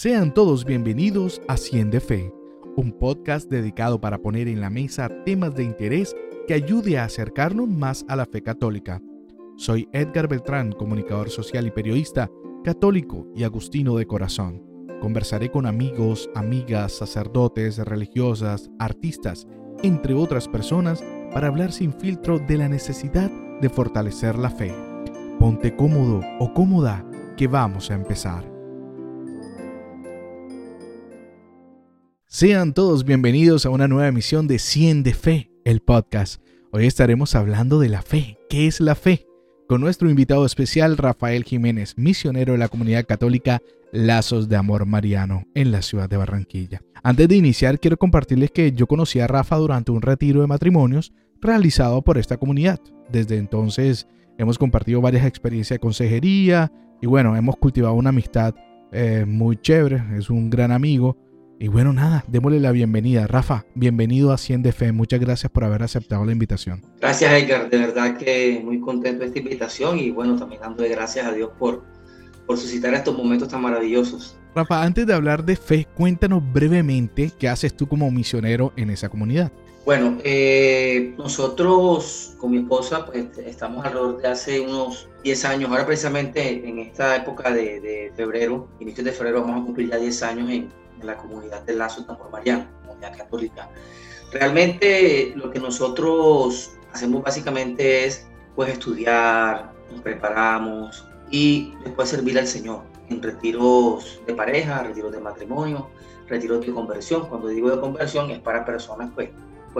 Sean todos bienvenidos a Cien de Fe, un podcast dedicado para poner en la mesa temas de interés que ayude a acercarnos más a la fe católica. Soy Edgar Beltrán, comunicador social y periodista, católico y agustino de corazón. Conversaré con amigos, amigas, sacerdotes, religiosas, artistas, entre otras personas, para hablar sin filtro de la necesidad de fortalecer la fe. Ponte cómodo o cómoda, que vamos a empezar. Sean todos bienvenidos a una nueva emisión de 100 de Fe, el podcast. Hoy estaremos hablando de la fe. ¿Qué es la fe? Con nuestro invitado especial Rafael Jiménez, misionero de la comunidad católica Lazos de Amor Mariano en la ciudad de Barranquilla. Antes de iniciar, quiero compartirles que yo conocí a Rafa durante un retiro de matrimonios realizado por esta comunidad. Desde entonces hemos compartido varias experiencias de consejería y bueno, hemos cultivado una amistad eh, muy chévere. Es un gran amigo y bueno, nada, démosle la bienvenida. Rafa, bienvenido a Cien de Fe. Muchas gracias por haber aceptado la invitación. Gracias, Edgar. De verdad que muy contento de esta invitación y bueno, también dándole gracias a Dios por, por suscitar estos momentos tan maravillosos. Rafa, antes de hablar de fe, cuéntanos brevemente qué haces tú como misionero en esa comunidad. Bueno, eh, nosotros con mi esposa pues, estamos alrededor de hace unos 10 años, ahora precisamente en esta época de, febrero, inicios de febrero, vamos a cumplir ya 10 años en, en la comunidad del Lazo Tambor Mariano, comunidad católica. Realmente lo que nosotros hacemos básicamente es pues estudiar, nos preparamos y después servir al Señor en retiros de pareja, retiros de matrimonio, retiros de conversión. Cuando digo de conversión es para personas pues,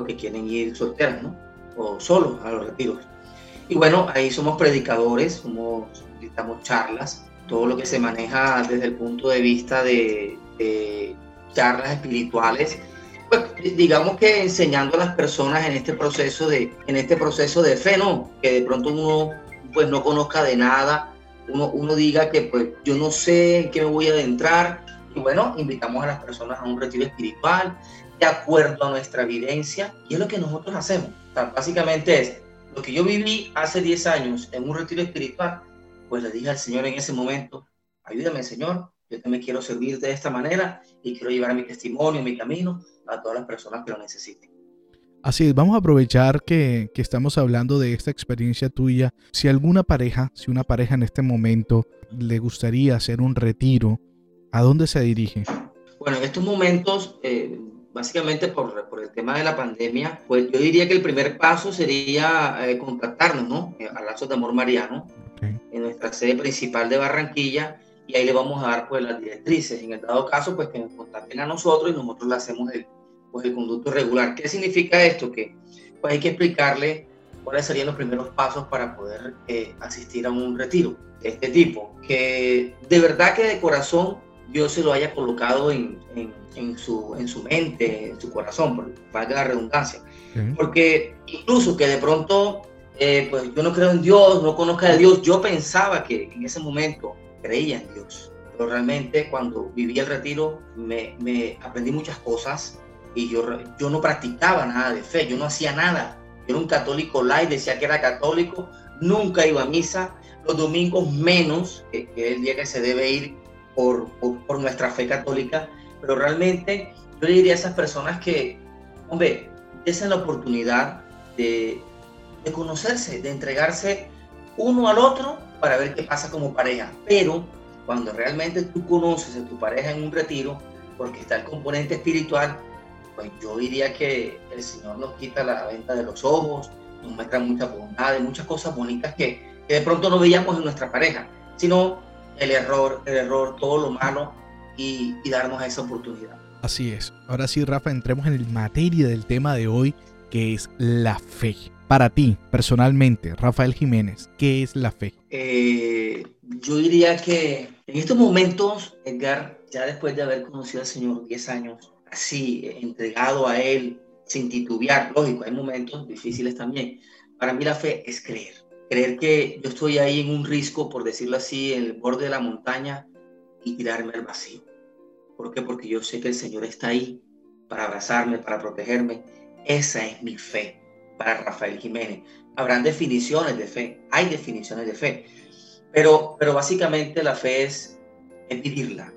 pues que quieren ir solteras, ¿no? O solos a los retiros. Y bueno, ahí somos predicadores, somos, dictamos charlas, todo lo que se maneja desde el punto de vista de, de charlas espirituales, pues digamos que enseñando a las personas en este proceso de, en este proceso de fe, ¿no? Que de pronto uno pues no conozca de nada, uno, uno diga que pues yo no sé en qué me voy a adentrar, y bueno, invitamos a las personas a un retiro espiritual de acuerdo a nuestra evidencia, y es lo que nosotros hacemos. básicamente es lo que yo viví hace 10 años en un retiro espiritual, pues le dije al Señor en ese momento, ayúdame Señor, yo también quiero servir de esta manera y quiero llevar mi testimonio, mi camino a todas las personas que lo necesiten. Así es, vamos a aprovechar que, que, estamos hablando de esta experiencia tuya. Si alguna pareja, si una pareja en este momento le gustaría hacer un retiro, ¿a dónde se dirige? Bueno, en estos momentos, eh, básicamente por, por, el tema de la pandemia, pues yo diría que el primer paso sería eh, contactarnos, ¿no? A Lazos de Amor Mariano, okay. en nuestra sede principal de Barranquilla y ahí le vamos a dar pues las directrices. En el dado caso, pues que nos contacten a nosotros y nosotros le hacemos el, pues, el conducto regular. ¿Qué significa esto? Que pues hay que explicarle cuáles serían los primeros pasos para poder eh, asistir a un retiro de este tipo. Que de verdad que de corazón Dios se lo haya colocado en, en, en su, en su mente, en su corazón, por valga la redundancia. Uh Porque incluso que de pronto, eh, pues yo no creo en Dios, no conozca a Dios, yo pensaba que en ese momento creía en Dios. Pero realmente cuando viví el retiro me, me, aprendí muchas cosas y yo, yo no practicaba nada de fe, yo no hacía nada. Yo era un católico light, decía que era católico, nunca iba a misa, los domingos menos, que, que es el día que se debe ir por, por, por, nuestra fe católica, pero realmente yo le diría a esas personas que, hombre, desen la oportunidad de, de conocerse, de entregarse uno al otro para ver qué pasa como pareja. Pero cuando realmente tú conoces a tu pareja en un retiro, porque está el componente espiritual, pues yo diría que el Señor nos quita la venta de los ojos, nos muestra muchas bondades, muchas cosas bonitas que, que, de pronto no veíamos en nuestra pareja, sino el error, el error, todo lo malo y, y darnos esa oportunidad. Así es. Ahora sí, Rafa, entremos en el materia del tema de hoy, que es la fe. Para ti, personalmente, Rafael Jiménez, ¿qué es la fe? Eh, yo diría que en estos momentos, Edgar, ya después de haber conocido al Señor 10 años, así, entregado a Él, sin titubear, lógico, hay momentos difíciles también. Para mí la fe es creer. Creer que yo estoy ahí en un risco, por decirlo así, en el borde de la montaña y tirarme al vacío. ¿Por qué? Porque yo sé que el Señor está ahí para abrazarme, para protegerme. Esa es mi fe para Rafael Jiménez. Habrán definiciones de fe, hay definiciones de fe, pero, pero básicamente la fe es, es vivirla,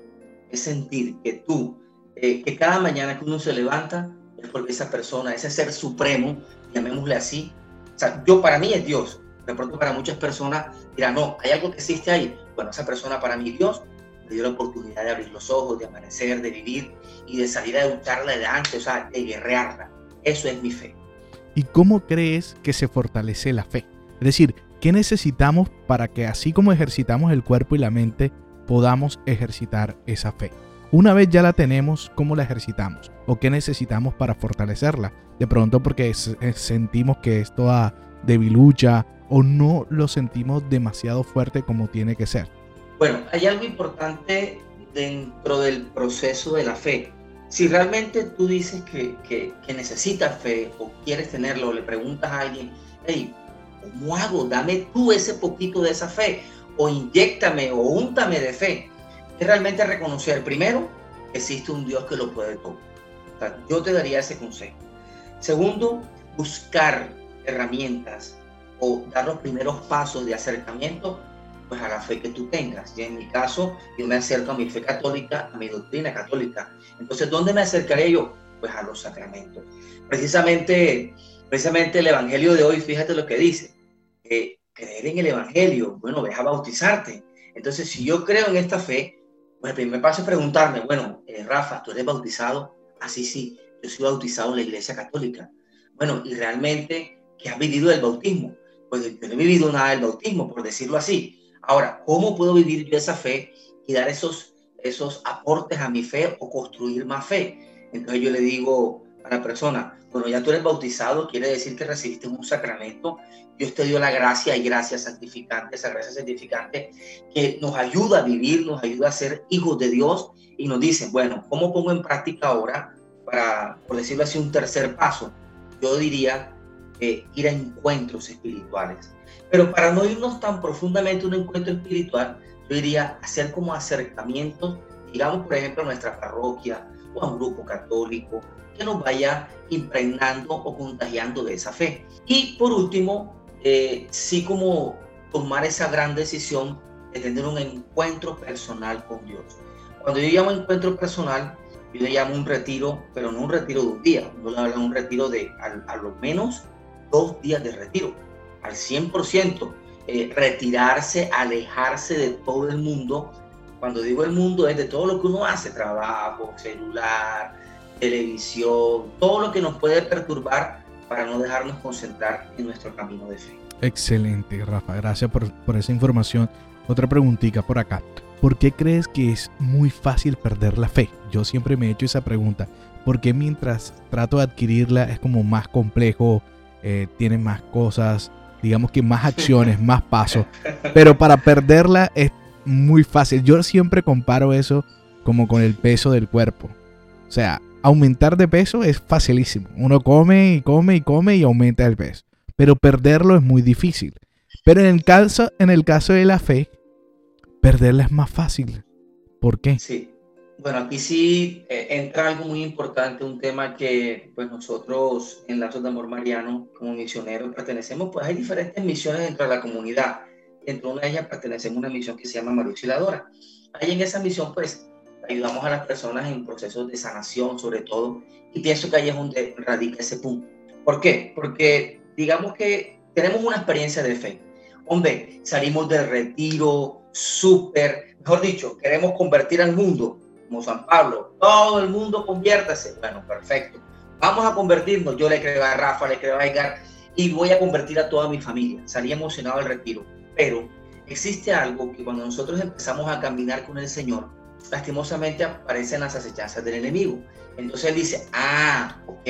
es sentir que tú, eh, que cada mañana que uno se levanta, es porque esa persona, ese ser supremo, llamémosle así, o sea, yo para mí es Dios. De pronto para muchas personas dirán, no, hay algo que existe ahí. Bueno, esa persona para mí Dios me dio la oportunidad de abrir los ojos, de amanecer, de vivir y de salir a lucharla adelante, o sea, de guerrearla. Eso es mi fe. ¿Y cómo crees que se fortalece la fe? Es decir, ¿qué necesitamos para que así como ejercitamos el cuerpo y la mente, podamos ejercitar esa fe? Una vez ya la tenemos, ¿cómo la ejercitamos? ¿O qué necesitamos para fortalecerla? De pronto porque sentimos que es toda debilucha o no lo sentimos demasiado fuerte como tiene que ser. Bueno, hay algo importante dentro del proceso de la fe. Si realmente tú dices que, necesitas fe o quieres tenerlo, le preguntas a alguien, hey, ¿cómo hago? Dame tú ese poquito de esa fe, o inyectame o úntame de fe. Es realmente reconocer, primero, que existe un Dios que lo puede todo. yo te daría ese consejo. Segundo, buscar herramientas o dar los primeros pasos de acercamiento pues a la fe que tú tengas. Y en mi caso, yo me acerco a mi fe católica, a mi doctrina católica. Entonces, ¿dónde me acercaré yo? Pues a los sacramentos. Precisamente, precisamente el Evangelio de hoy, fíjate lo que dice. creer en el Evangelio, bueno, deja bautizarte. Entonces, si yo creo en esta fe, pues el primer paso es preguntarme, bueno, eh, Rafa, ¿tú eres bautizado? Así ah, sí, yo soy bautizado en la Iglesia Católica. Bueno, y realmente, ¿qué has vivido del bautismo? Pues yo no he vivido nada del bautismo, por decirlo así. Ahora, ¿cómo puedo vivir yo esa fe y dar esos, esos aportes a mi fe o construir más fe? Entonces yo le digo a la persona, bueno, ya tú eres bautizado, quiere decir que recibiste un sacramento, Dios te dio la gracia y gracia santificante, esa gracia santificante que nos ayuda a vivir, nos ayuda a ser hijos de Dios y nos dice, bueno, ¿cómo pongo en práctica ahora para, por decirlo así, un tercer paso? yo diría ir a encuentros espirituales. Pero para no irnos tan profundamente a un encuentro espiritual, yo diría hacer como acercamientos, digamos, por ejemplo, a nuestra parroquia o a un grupo católico, que nos vaya impregnando o contagiando de esa fe. Y por último, eh, sí como tomar esa gran decisión de tener un encuentro personal con Dios. Cuando yo llamo encuentro personal, yo le llamo un retiro, pero no un retiro de un día, no le hablo un retiro de a, lo menos dos días de retiro, al 100%, eh, retirarse, alejarse de todo el mundo. Cuando digo el mundo es de todo lo que uno hace, trabajo, celular, televisión, todo lo que nos puede perturbar para no dejarnos concentrar en nuestro camino de fe. Excelente, Rafa, gracias por, por esa información. Otra preguntita por acá. ¿Por qué crees que es muy fácil perder la fe? Yo siempre me he hecho esa pregunta. ¿Por qué mientras trato de adquirirla es como más complejo, eh, tiene más cosas, digamos que más acciones, más pasos? Pero para perderla es muy fácil. Yo siempre comparo eso como con el peso del cuerpo. O sea, aumentar de peso es facilísimo. Uno come y come y come y aumenta el peso. Pero perderlo es muy difícil. Pero en el caso, en el caso de la fe, perderla es más fácil. ¿Por qué? Sí. Bueno, aquí sí eh, entra algo muy importante, un tema que pues nosotros en Lazos de Amor Mariano, como misioneros, pertenecemos, pues hay diferentes misiones dentro de la comunidad. Dentro de una de ellas pertenecemos a una misión que se llama María. Ahí en esa misión, pues, ayudamos a las personas en procesos de sanación, sobre todo, y pienso que ahí es donde radica ese punto. ¿Por qué? Porque digamos que tenemos una experiencia de fe. Hombre, salimos del retiro, súper, mejor dicho, queremos convertir al mundo, como San Pablo, todo el mundo conviértase. Bueno, perfecto. Vamos a convertirnos. Yo le creo a Rafa, le creo a Edgar y voy a convertir a toda mi familia. Salí emocionado del retiro. Pero existe algo que cuando nosotros empezamos a caminar con el Señor, lastimosamente aparecen las acechanzas del enemigo. Entonces él dice, ah, ok,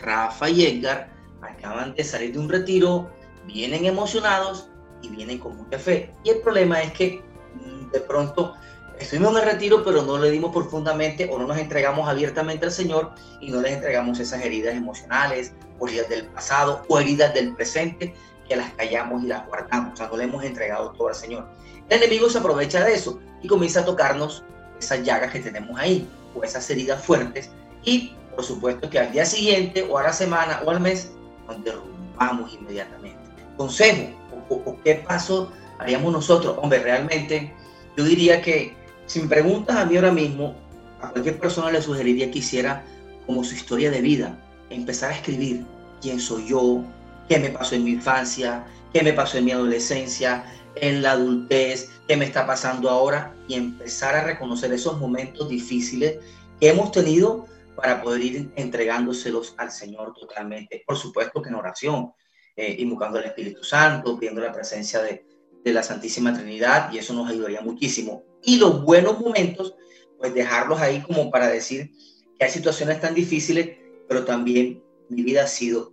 Rafa y Edgar acaban de salir de un retiro, vienen emocionados, y vienen con mucha fe. Y el problema es que mm, de pronto estuvimos en el retiro, pero no le dimos profundamente o no nos entregamos abiertamente al Señor y no les entregamos esas heridas emocionales o heridas del pasado o heridas del presente que las callamos y las guardamos. O sea, no le hemos entregado todo al Señor. El enemigo se aprovecha de eso y comienza a tocarnos esas llagas que tenemos ahí o esas heridas fuertes y por supuesto que al día siguiente o a la semana o al mes nos derrumbamos inmediatamente. Consejo, o, qué paso haríamos nosotros? Hombre, realmente yo diría que si me preguntas a mí ahora mismo, a cualquier persona le sugeriría que hiciera como su historia de vida, empezar a escribir quién soy yo, qué me pasó en mi infancia, qué me pasó en mi adolescencia, en la adultez, qué me está pasando ahora y empezar a reconocer esos momentos difíciles que hemos tenido para poder ir entregándoselos al Señor totalmente. Por supuesto que en oración, eh, invocando al Espíritu Santo, pidiendo la presencia de, de la Santísima Trinidad y eso nos ayudaría muchísimo. Y los buenos momentos, pues dejarlos ahí como para decir que hay situaciones tan difíciles, pero también mi vida ha sido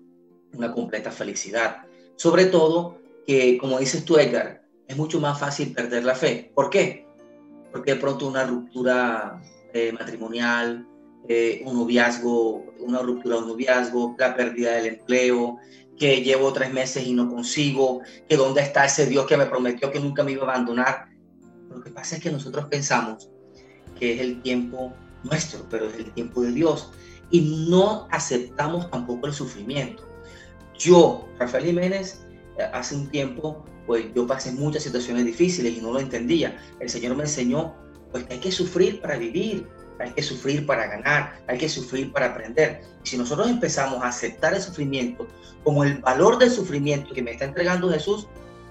una completa felicidad. Sobre todo que, como dices tú, Edgar, es mucho más fácil perder la fe. ¿Por qué? Porque de pronto una ruptura eh, matrimonial, eh, un noviazgo, una ruptura de un noviazgo, la pérdida del empleo, que llevo tres meses y no consigo, que dónde está ese Dios que me prometió que nunca me iba a abandonar. Lo que pasa es que nosotros pensamos que es el tiempo nuestro, pero es el tiempo de Dios. Y no aceptamos tampoco el sufrimiento. Yo, Rafael Jiménez, eh, hace un tiempo, pues yo pasé muchas situaciones difíciles y no lo entendía. El Señor me enseñó, pues que hay que sufrir para vivir, hay que sufrir para ganar, hay que sufrir para aprender. Y si nosotros empezamos a aceptar el sufrimiento como el valor del sufrimiento que me está entregando Jesús,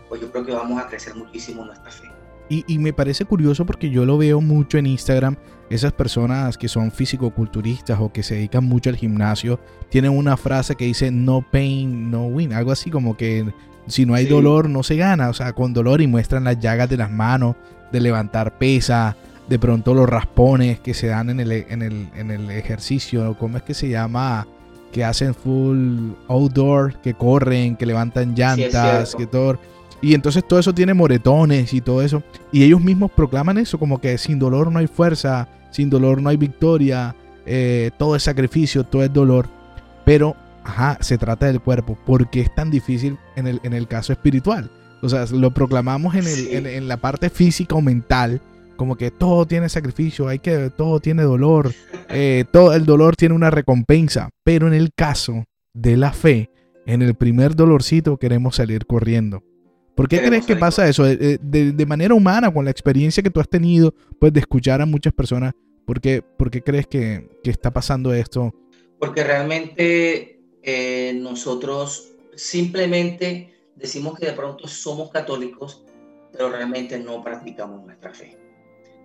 pues yo creo que vamos a crecer muchísimo nuestra fe. Y, me parece curioso porque yo lo veo mucho en Instagram. Esas personas que son físico-culturistas o que se dedican mucho al gimnasio tienen una frase que dice no pain, no win. Algo así como que si no hay dolor no se gana. O sea, con dolor y muestran las llagas de las manos, de levantar pesa, de pronto los raspones que se dan en el, en el, en el ejercicio. ¿Cómo es que se llama? Que hacen full outdoor, que corren, que levantan llantas, que todo y entonces todo eso tiene moretones y todo eso. Y ellos mismos proclaman eso, como que sin dolor no hay fuerza, sin dolor no hay victoria, eh, todo es sacrificio, todo es dolor. Pero, ajá, se trata del cuerpo. porque es tan difícil en el, en el caso espiritual? O sea, lo proclamamos en, el, en, la parte física o mental, como que todo tiene sacrificio, hay que, todo tiene dolor, eh, todo el dolor tiene una recompensa. Pero en el caso de la fe, en el primer dolorcito queremos salir corriendo. ¿Por qué crees que pasa eso? Eh, eh, de, manera humana, con la experiencia que tú has tenido, pues de escuchar a muchas personas, ¿por qué, por qué crees que, que, está pasando esto? Porque realmente eh, nosotros simplemente decimos que de pronto somos católicos, pero realmente no practicamos nuestra fe.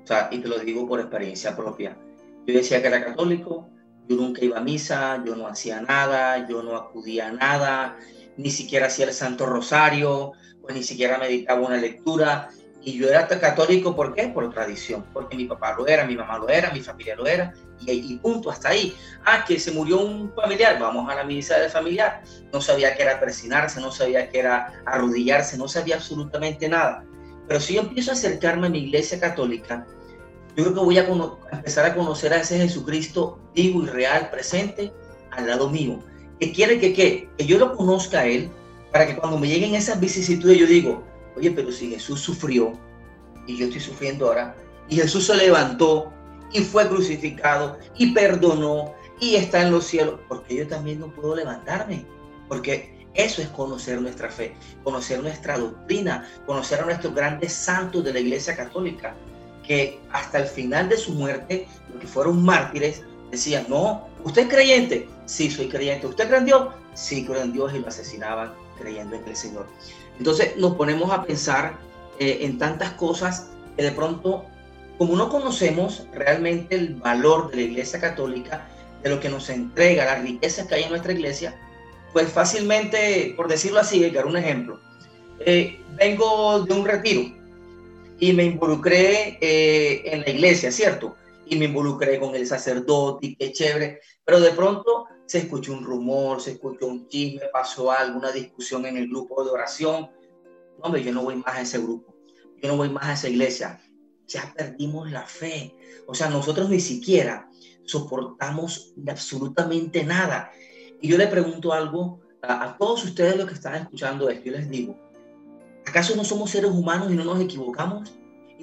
O sea, y te lo digo por experiencia propia. Yo decía que era católico, yo nunca iba a misa, yo no hacía nada, yo no acudía a nada, ni siquiera hacía el Santo Rosario, pues ni siquiera meditaba una lectura. Y yo era católico, ¿por qué? Por tradición, porque mi papá lo era, mi mamá lo era, mi familia lo era, y, punto, hasta ahí. Ah, que se murió un familiar, vamos a la misa del familiar. No sabía que era persinarse, no sabía que era arrodillarse, no sabía absolutamente nada. Pero si yo empiezo a acercarme a mi iglesia católica, yo creo que voy a, a empezar a conocer a ese Jesucristo vivo y real, presente, al lado mío. Que quiere que, ¿qué? que yo lo conozca a Él, para que cuando me lleguen esas vicisitudes yo digo, oye, pero si Jesús sufrió y yo estoy sufriendo ahora, y Jesús se levantó y fue crucificado y perdonó y está en los cielos, porque yo también no puedo levantarme, porque eso es conocer nuestra fe, conocer nuestra doctrina, conocer a nuestros grandes santos de la Iglesia Católica, que hasta el final de su muerte, porque fueron mártires, decían, no, ¿usted es creyente? Sí, soy creyente. ¿Usted cree en Dios? Sí, creo en Dios y lo asesinaban creyendo en el Señor. Entonces nos ponemos a pensar eh, en tantas cosas que de pronto, como no conocemos realmente el valor de la Iglesia Católica, de lo que nos entrega, las riquezas que hay en nuestra iglesia, pues fácilmente, por decirlo así, dar un ejemplo, eh, vengo de un retiro y me involucré eh, en la iglesia, ¿cierto? Y me involucré con el sacerdote, y qué chévere, pero de pronto se escuchó un rumor, se escuchó un chisme, pasó algo, una discusión en el grupo de oración. No, hombre, yo no voy más a ese grupo, yo no voy más a esa iglesia. Ya perdimos la fe. O sea, nosotros ni siquiera soportamos absolutamente nada. Y yo le pregunto algo a, todos ustedes los que están escuchando esto, yo les digo, ¿acaso no somos seres humanos y no nos equivocamos?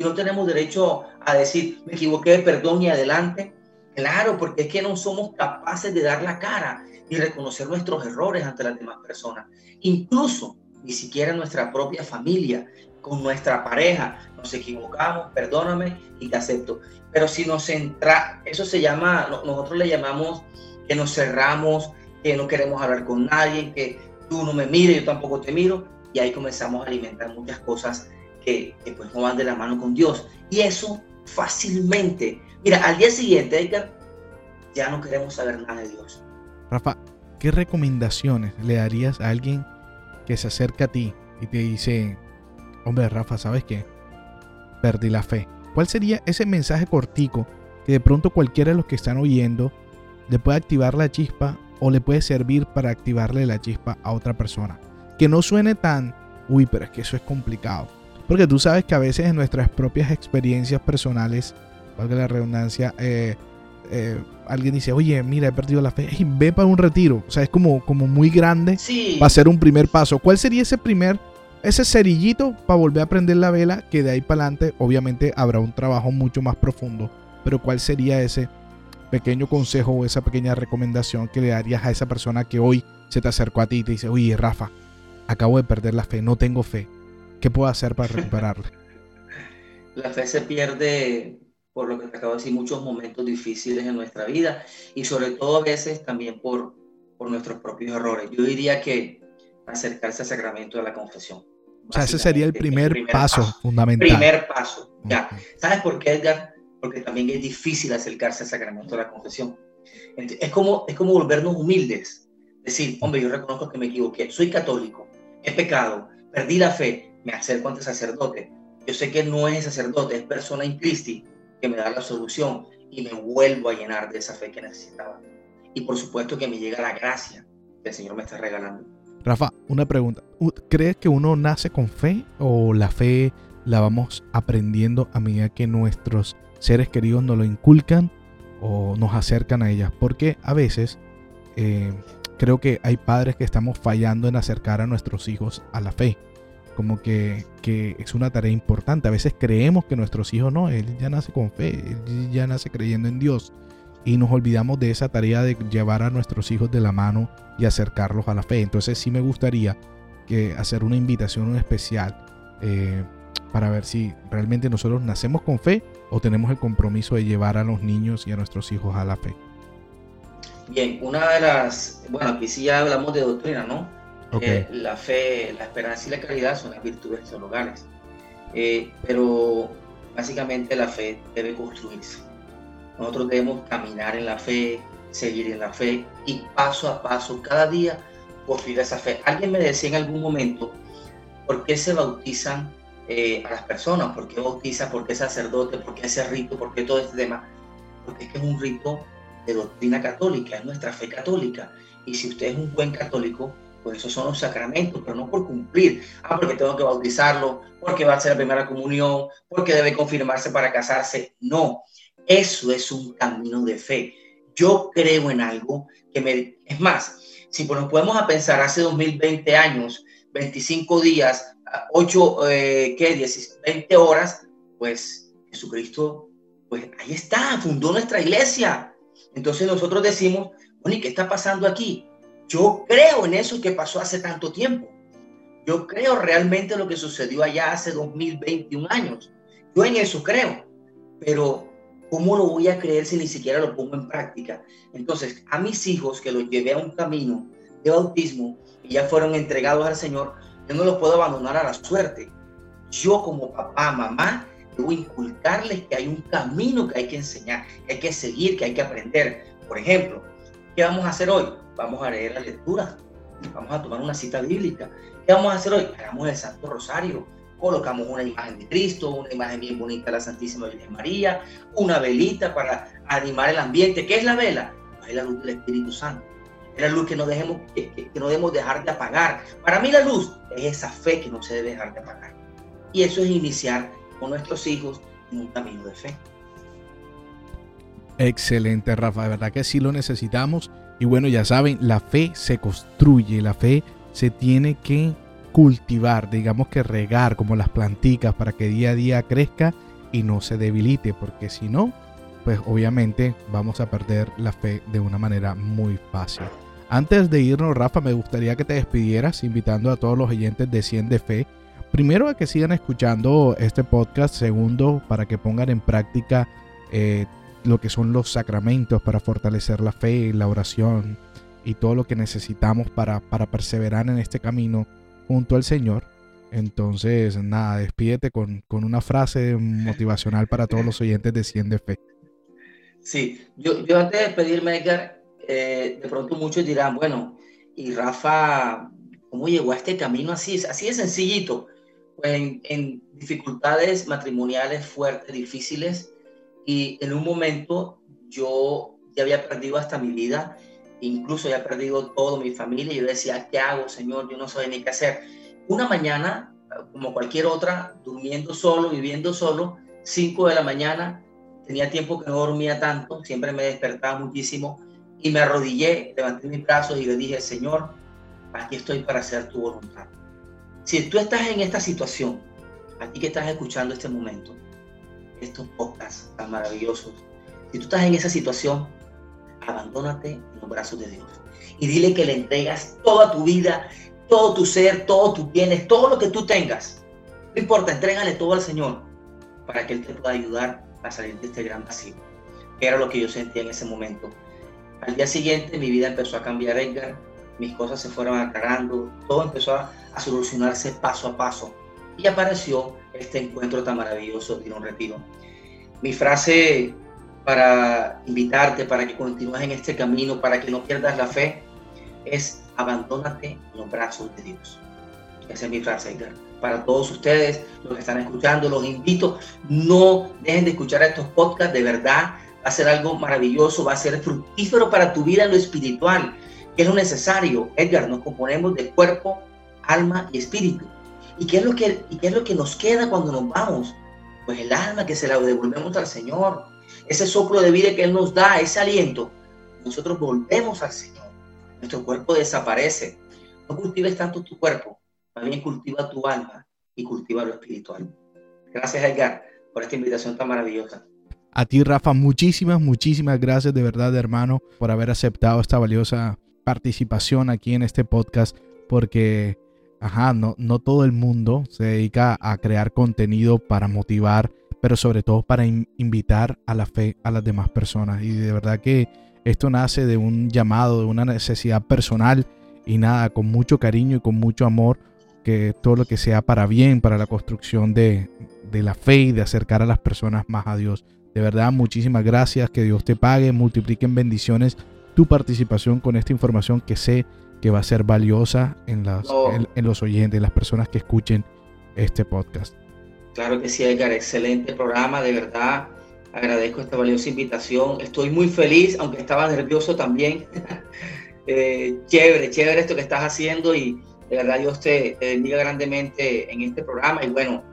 Y no tenemos derecho a decir, me equivoqué, perdón y adelante. Claro, porque es que no somos capaces de dar la cara y reconocer nuestros errores ante las demás personas. Incluso ni siquiera nuestra propia familia, con nuestra pareja. Nos equivocamos, perdóname y te acepto. Pero si nos entra, eso se llama, nosotros le llamamos que nos cerramos, que no queremos hablar con nadie, que tú no me mires, yo tampoco te miro, y ahí comenzamos a alimentar muchas cosas que, que pues no van de la mano con Dios. Y eso fácilmente, mira, al día siguiente, Edgar, ya no queremos saber nada de Dios. Rafa, ¿qué recomendaciones le darías a alguien que se acerca a ti y te dice, hombre, Rafa, ¿sabes qué? Perdí la fe. ¿Cuál sería ese mensaje cortico que de pronto cualquiera de los que están oyendo le puede activar la chispa o le puede servir para activarle la chispa a otra persona? Que no suene tan, uy, pero es que eso es complicado. Porque tú sabes que a veces en nuestras propias experiencias personales, valga la redundancia, eh, eh, alguien dice, oye, mira, he perdido la fe, y ve para un retiro. O sea, es como, como muy grande sí. para hacer un primer paso. ¿Cuál sería ese primer, ese cerillito para volver a prender la vela? Que de ahí para adelante, obviamente, habrá un trabajo mucho más profundo. Pero ¿cuál sería ese pequeño consejo o esa pequeña recomendación que le darías a esa persona que hoy se te acercó a ti y te dice, oye, Rafa, acabo de perder la fe, no tengo fe? ¿Qué puedo hacer para recuperarla? la fe se pierde por lo que te acabo de decir, muchos momentos difíciles en nuestra vida y sobre todo a veces también por, por nuestros propios errores. Yo diría que acercarse al sacramento de la confesión. O sea, ese sería el primer, paso, fundamental. Primer paso, ya. ¿Sabes por qué, Edgar? Porque también es difícil acercarse al sacramento de la confesión. Es como, es como volvernos humildes. Decir, hombre, yo reconozco que me equivoqué, soy católico, he pecado, perdí la fe, me acerco ante sacerdote. Yo sé que no es sacerdote, es persona in Christi, que me da la solución y me vuelvo a llenar de esa fe que necesitaba. Y por supuesto que me llega la gracia que el Señor me está regalando. Rafa, una pregunta. ¿Crees que uno nace con fe o la fe la vamos aprendiendo a medida que nuestros seres queridos nos lo inculcan o nos acercan a ellas? Porque a veces eh, creo que hay padres que estamos fallando en acercar a nuestros hijos a la fe como que, es una tarea importante. A veces creemos que nuestros hijos no, él ya nace con fe, él ya nace creyendo en Dios. Y nos olvidamos de esa tarea de llevar a nuestros hijos de la mano y acercarlos a la fe. Entonces sí me gustaría que hacer una invitación especial eh, para ver si realmente nosotros nacemos con fe o tenemos el compromiso de llevar a los niños y a nuestros hijos a la fe. Bien, una de las, bueno, aquí sí ya hablamos de doctrina, ¿no? La fe, la esperanza y la caridad son las virtudes teologales. Eh, pero básicamente la fe debe construirse. Nosotros debemos caminar en la fe, seguir en la fe y paso a paso, cada día, construir esa fe. Alguien me decía en algún momento, ¿por qué se bautizan eh, a las personas? ¿Por qué bautiza? ¿Por qué sacerdote? ¿Por qué ese rito? ¿Por qué todo este tema? Porque es que es un rito de doctrina católica, es nuestra fe católica. Y si usted es un buen católico, pues esos son los sacramentos, pero no por cumplir. Ah, porque tengo que bautizarlo, porque va a ser la primera comunión, porque debe confirmarse para casarse. No, eso es un camino de fe. Yo creo en algo que me... Es más, si nos podemos a pensar hace 2020 años, 25 días, 8, eh, ¿qué? 10, 20 horas, pues Jesucristo, pues ahí está, fundó nuestra iglesia. Entonces nosotros decimos, bueno, ¿y qué está pasando aquí? Yo creo en eso que pasó hace tanto tiempo. Yo creo realmente lo que sucedió allá hace 2021 años. Yo en eso creo. Pero ¿cómo lo voy a creer si ni siquiera lo pongo en práctica? Entonces, a mis hijos que los llevé a un camino de bautismo y ya fueron entregados al Señor, yo no los puedo abandonar a la suerte. Yo como papá, mamá, debo inculcarles que hay un camino que hay que enseñar, que hay que seguir, que hay que aprender. Por ejemplo, ¿qué vamos a hacer hoy? Vamos a leer la lectura, vamos a tomar una cita bíblica. ¿Qué vamos a hacer hoy? Hagamos el Santo Rosario, colocamos una imagen de Cristo, una imagen bien bonita de la Santísima Virgen María, una velita para animar el ambiente. ¿Qué es la vela? es la luz del Espíritu Santo. Es la luz que no, dejemos, que, no debemos dejar de apagar. Para mí la luz es esa fe que no se debe dejar de apagar. Y eso es iniciar con nuestros hijos en un camino de fe. Excelente, Rafa. De verdad que sí lo necesitamos. Y bueno, ya saben, la fe se construye, la fe se tiene que cultivar, digamos que regar como las planticas para que día a día crezca y no se debilite, porque si no, pues obviamente vamos a perder la fe de una manera muy fácil. Antes de irnos, Rafa, me gustaría que te despidieras invitando a todos los oyentes de 100 de Fe primero a que sigan escuchando este podcast, segundo para que pongan en práctica eh, lo que son los sacramentos para fortalecer la fe, la oración y todo lo que necesitamos para, para perseverar en este camino junto al Señor. Entonces, nada, despídete con, con una frase motivacional para todos los oyentes de Cien de Fe. Sí, yo, yo antes de despedirme, Edgar, eh, de pronto muchos dirán, bueno, y Rafa, ¿cómo llegó a este camino así? Así de sencillito. Pues en dificultades matrimoniales fuertes, difíciles, y en un momento yo ya había perdido hasta mi vida, incluso ya perdido toda mi familia, yo decía, ¿qué hago, Señor? Yo no sé ni qué hacer. Una mañana, como cualquier otra, durmiendo solo, viviendo solo, 5 de la mañana, tenía tiempo que no dormía tanto, siempre me despertaba muchísimo, y me arrodillé, levanté mis brazos y le dije, Señor, aquí estoy para hacer tu voluntad. Si tú estás en esta situación, aquí que estás escuchando este momento, estos podcasts tan maravillosos, si tú estás en esa situación, abandónate en los brazos de Dios y dile que le entregas toda tu vida, todo tu ser, todos tus bienes, todo lo que tú tengas. No importa, entrégale todo al Señor para que Él te pueda ayudar a salir de este gran vacío. era lo que yo sentía en ese momento. Al día siguiente mi vida empezó a cambiar, Edgar. Mis cosas se fueron aclarando, todo empezó a, solucionarse paso a paso. Y apareció este encuentro tan maravilloso de un retiro. Mi frase para invitarte, para que continúes en este camino, para que no pierdas la fe, es abandónate en los brazos de Dios. Esa es mi frase, Edgar. Para todos ustedes, los que están escuchando, los invito, no dejen de escuchar estos podcasts, de verdad, va a ser algo maravilloso, va a ser fructífero para tu vida en lo espiritual, que es lo necesario. Edgar, nos componemos de cuerpo, alma y espíritu. ¿Y qué es lo que, y qué es lo que nos queda cuando nos vamos? Pues el alma que se la devolvemos al Señor, ese soplo de vida que Él nos da, ese aliento. Nosotros volvemos al Señor. Nuestro cuerpo desaparece. No cultives tanto tu cuerpo, también cultiva tu alma y cultiva lo espiritual. Gracias, Edgar, por esta invitación tan maravillosa. A ti, Rafa, muchísimas, muchísimas gracias de verdad, hermano, por haber aceptado esta valiosa participación aquí en este podcast, porque, ajá, no, no todo el mundo se dedica a crear contenido para motivar, pero sobre todo para invitar a la fe a las demás personas. Y de verdad que esto nace de un llamado, de una necesidad personal y nada, con mucho cariño y con mucho amor, que todo lo que sea para bien, para la construcción de, de la fe y de acercar a las personas más a Dios. De verdad, muchísimas gracias. Que Dios te pague, multiplique en bendiciones tu participación con esta información que sé que va a ser valiosa en, las, en, los oyentes, en las personas que escuchen este podcast. Claro que sí, Edgar. Excelente programa, de verdad. Agradezco esta valiosa invitación. Estoy muy feliz, aunque estaba nervioso también. Eh, chévere, chévere esto que estás haciendo y de verdad Dios te bendiga grandemente en este programa. Y bueno,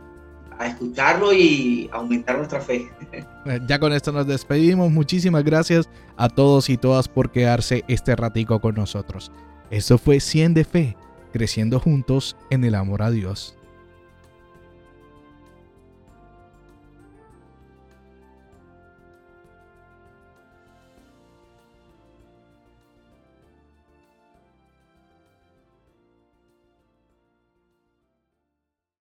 a escucharlo y aumentar nuestra fe. Eh, ya con esto nos despedimos. Muchísimas gracias a todos y todas por quedarse este ratico con nosotros. Esto fue 100 de Fe, creciendo juntos en el amor a Dios.